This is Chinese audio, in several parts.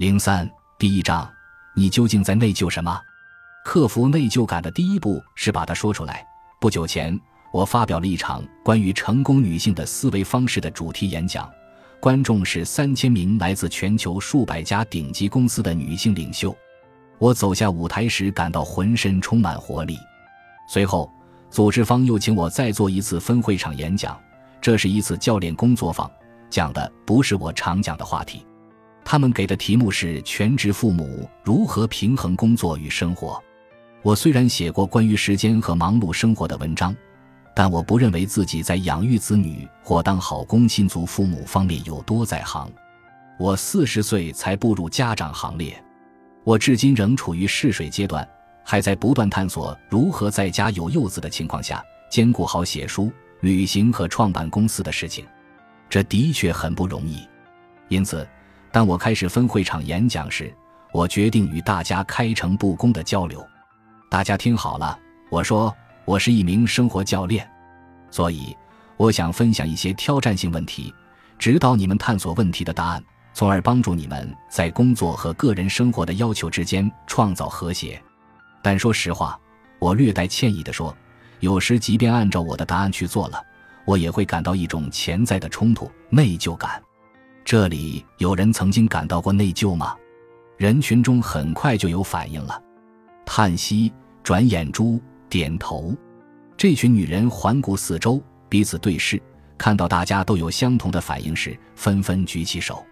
零三第一章，你究竟在内疚什么？克服内疚感的第一步是把它说出来。不久前，我发表了一场关于成功女性的思维方式的主题演讲，观众是三千名来自全球数百家顶级公司的女性领袖。我走下舞台时，感到浑身充满活力。随后，组织方又请我再做一次分会场演讲，这是一次教练工作坊，讲的不是我常讲的话题。他们给的题目是“全职父母如何平衡工作与生活”。我虽然写过关于时间和忙碌生活的文章，但我不认为自己在养育子女或当好工薪族父母方面有多在行。我四十岁才步入家长行列，我至今仍处于试水阶段，还在不断探索如何在家有幼子的情况下兼顾好写书、旅行和创办公司的事情。这的确很不容易，因此。当我开始分会场演讲时，我决定与大家开诚布公的交流。大家听好了，我说我是一名生活教练，所以我想分享一些挑战性问题，指导你们探索问题的答案，从而帮助你们在工作和个人生活的要求之间创造和谐。但说实话，我略带歉意地说，有时即便按照我的答案去做了，我也会感到一种潜在的冲突、内疚感。这里有人曾经感到过内疚吗？人群中很快就有反应了，叹息、转眼珠、点头。这群女人环顾四周，彼此对视，看到大家都有相同的反应时，纷纷举起手。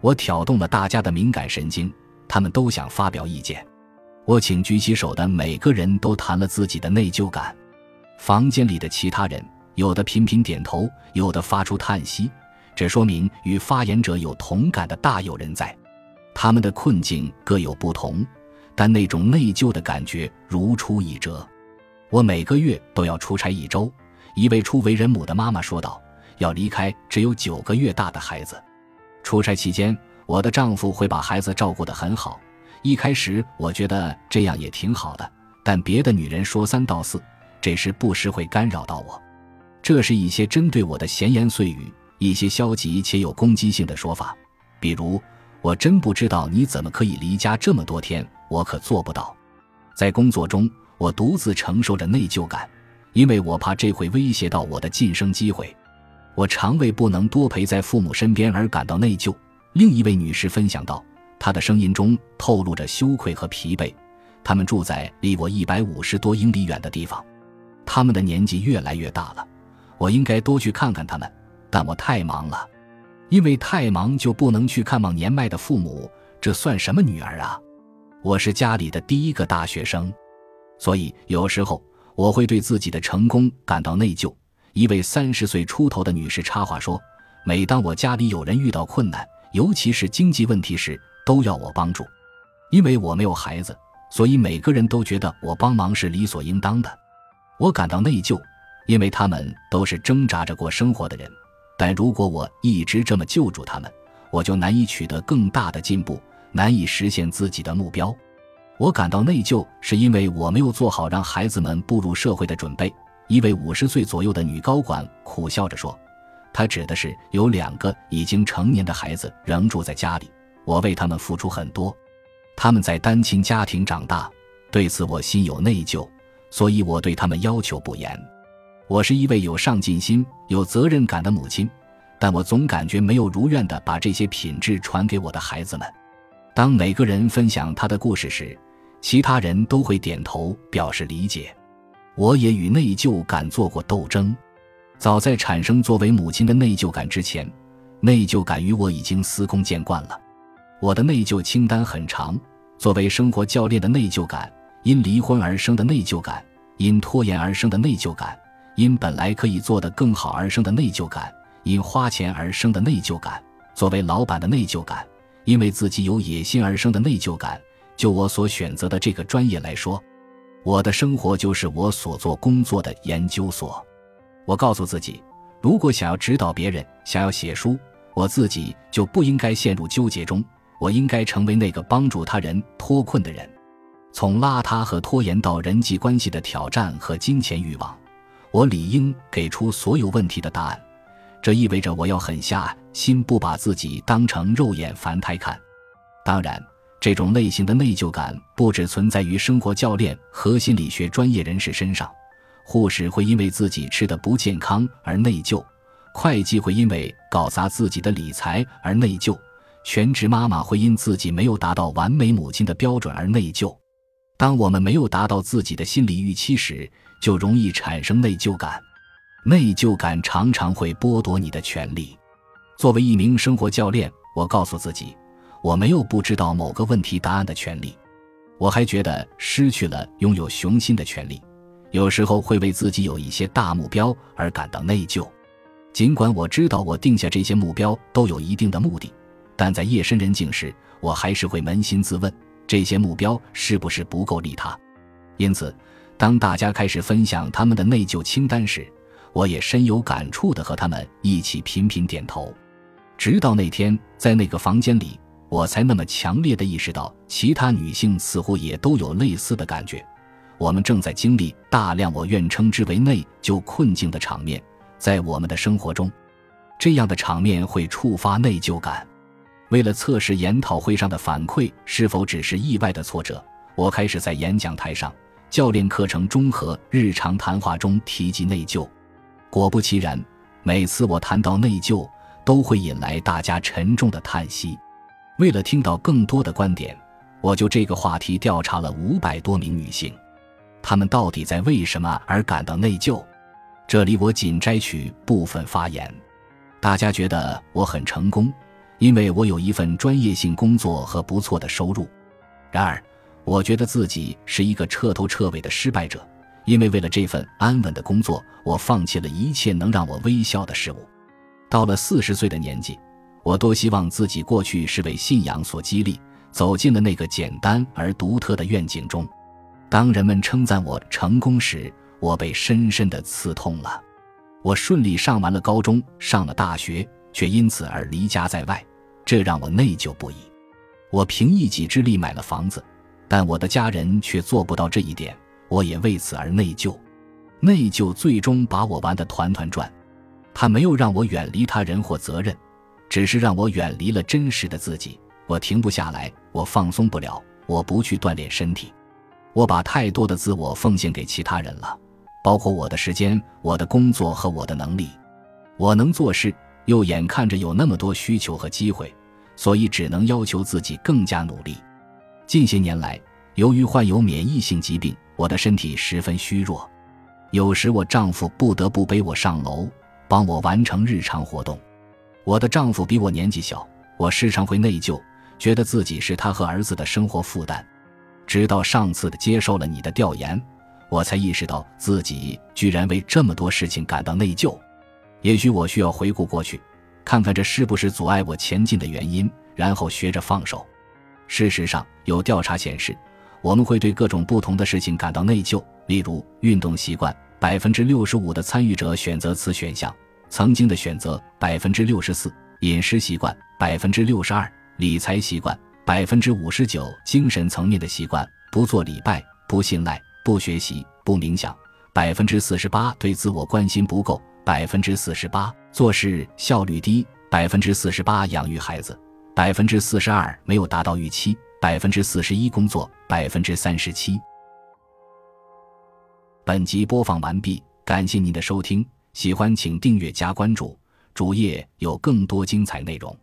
我挑动了大家的敏感神经，他们都想发表意见。我请举起手的每个人都谈了自己的内疚感。房间里的其他人，有的频频点头，有的发出叹息。这说明与发言者有同感的大有人在，他们的困境各有不同，但那种内疚的感觉如出一辙。我每个月都要出差一周，一位初为人母的妈妈说道：“要离开只有九个月大的孩子。出差期间，我的丈夫会把孩子照顾得很好。一开始我觉得这样也挺好的，但别的女人说三道四，这时不时会干扰到我。这是一些针对我的闲言碎语。”一些消极且有攻击性的说法，比如“我真不知道你怎么可以离家这么多天，我可做不到。”在工作中，我独自承受着内疚感，因为我怕这会威胁到我的晋升机会。我常为不能多陪在父母身边而感到内疚。另一位女士分享道，她的声音中透露着羞愧和疲惫。他们住在离我一百五十多英里远的地方，他们的年纪越来越大了，我应该多去看看他们。但我太忙了，因为太忙就不能去看望年迈的父母，这算什么女儿啊？我是家里的第一个大学生，所以有时候我会对自己的成功感到内疚。一位三十岁出头的女士插话说：“每当我家里有人遇到困难，尤其是经济问题时，都要我帮助。因为我没有孩子，所以每个人都觉得我帮忙是理所应当的。我感到内疚，因为他们都是挣扎着过生活的人。”但如果我一直这么救助他们，我就难以取得更大的进步，难以实现自己的目标。我感到内疚，是因为我没有做好让孩子们步入社会的准备。一位五十岁左右的女高管苦笑着说：“她指的是有两个已经成年的孩子仍住在家里，我为他们付出很多，他们在单亲家庭长大，对此我心有内疚，所以我对他们要求不严。”我是一位有上进心、有责任感的母亲，但我总感觉没有如愿地把这些品质传给我的孩子们。当每个人分享他的故事时，其他人都会点头表示理解。我也与内疚感做过斗争。早在产生作为母亲的内疚感之前，内疚感与我已经司空见惯了。我的内疚清单很长：作为生活教练的内疚感，因离婚而生的内疚感，因拖延而生的内疚感。因本来可以做得更好而生的内疚感，因花钱而生的内疚感，作为老板的内疚感，因为自己有野心而生的内疚感。就我所选择的这个专业来说，我的生活就是我所做工作的研究所。我告诉自己，如果想要指导别人，想要写书，我自己就不应该陷入纠结中。我应该成为那个帮助他人脱困的人。从邋遢和拖延到人际关系的挑战和金钱欲望。我理应给出所有问题的答案，这意味着我要狠下心，不把自己当成肉眼凡胎看。当然，这种类型的内疚感不只存在于生活教练和心理学专业人士身上，护士会因为自己吃的不健康而内疚，会计会因为搞砸自己的理财而内疚，全职妈妈会因自己没有达到完美母亲的标准而内疚。当我们没有达到自己的心理预期时，就容易产生内疚感。内疚感常常会剥夺你的权利。作为一名生活教练，我告诉自己。我没有不知道某个问题答案的权利，我还觉得失去了拥有雄心的权利。有时候会为自己有一些大目标而感到内疚，尽管我知道我定下这些目标都有一定的目的，但在夜深人静时，我还是会扪心自问：这些目标是不是不够利他？因此，当大家开始分享他们的内疚清单时，我也深有感触地和他们一起频频点头。直到那天，在那个房间里。我才那么强烈的意识到，其他女性似乎也都有类似的感觉。我们正在经历大量我愿称之为内疚困境的场面，在我们的生活中，这样的场面会触发内疚感。为了测试研讨会上的反馈是否只是意外的挫折，我开始在演讲台上、教练课程中和日常谈话中提及内疚。果不其然，每次我谈到内疚，都会引来大家沉重的叹息。为了听到更多的观点，我就这个话题调查了五百多名女性，她们到底在为什么而感到内疚？这里我仅摘取部分发言。大家觉得我很成功，因为我有一份专业性工作和不错的收入。然而，我觉得自己是一个彻头彻尾的失败者，因为为了这份安稳的工作，我放弃了一切能让我微笑的事物。到了四十岁的年纪。我多希望自己过去是为信仰所激励，走进了那个简单而独特的愿景中。当人们称赞我成功时，我被深深的刺痛了。我顺利上完了高中，上了大学，却因此而离家在外，这让我内疚不已。我凭一己之力买了房子，但我的家人却做不到这一点，我也为此而内疚。内疚最终把我玩得团团转，他没有让我远离他人或责任。只是让我远离了真实的自己，我停不下来，我放松不了，我不去锻炼身体，我把太多的自我奉献给其他人了，包括我的时间、我的工作和我的能力。我能做事，又眼看着有那么多需求和机会，所以只能要求自己更加努力。近些年来，由于患有免疫性疾病，我的身体十分虚弱，有时我丈夫不得不背我上楼，帮我完成日常活动。我的丈夫比我年纪小，我时常会内疚，觉得自己是他和儿子的生活负担。直到上次的接受了你的调研，我才意识到自己居然为这么多事情感到内疚。也许我需要回顾过去，看看这是不是阻碍我前进的原因，然后学着放手。事实上，有调查显示，我们会对各种不同的事情感到内疚，例如运动习惯，百分之六十五的参与者选择此选项。曾经的选择百分之六十四，饮食习惯百分之六十二，理财习惯百分之五十九，精神层面的习惯不做礼拜、不信赖、不学习、不冥想百分之四十八，对自我关心不够百分之四十八，做事效率低百分之四十八，养育孩子百分之四十二，没有达到预期百分之四十一，工作百分之三十七。本集播放完毕，感谢您的收听。喜欢请订阅加关注，主页有更多精彩内容。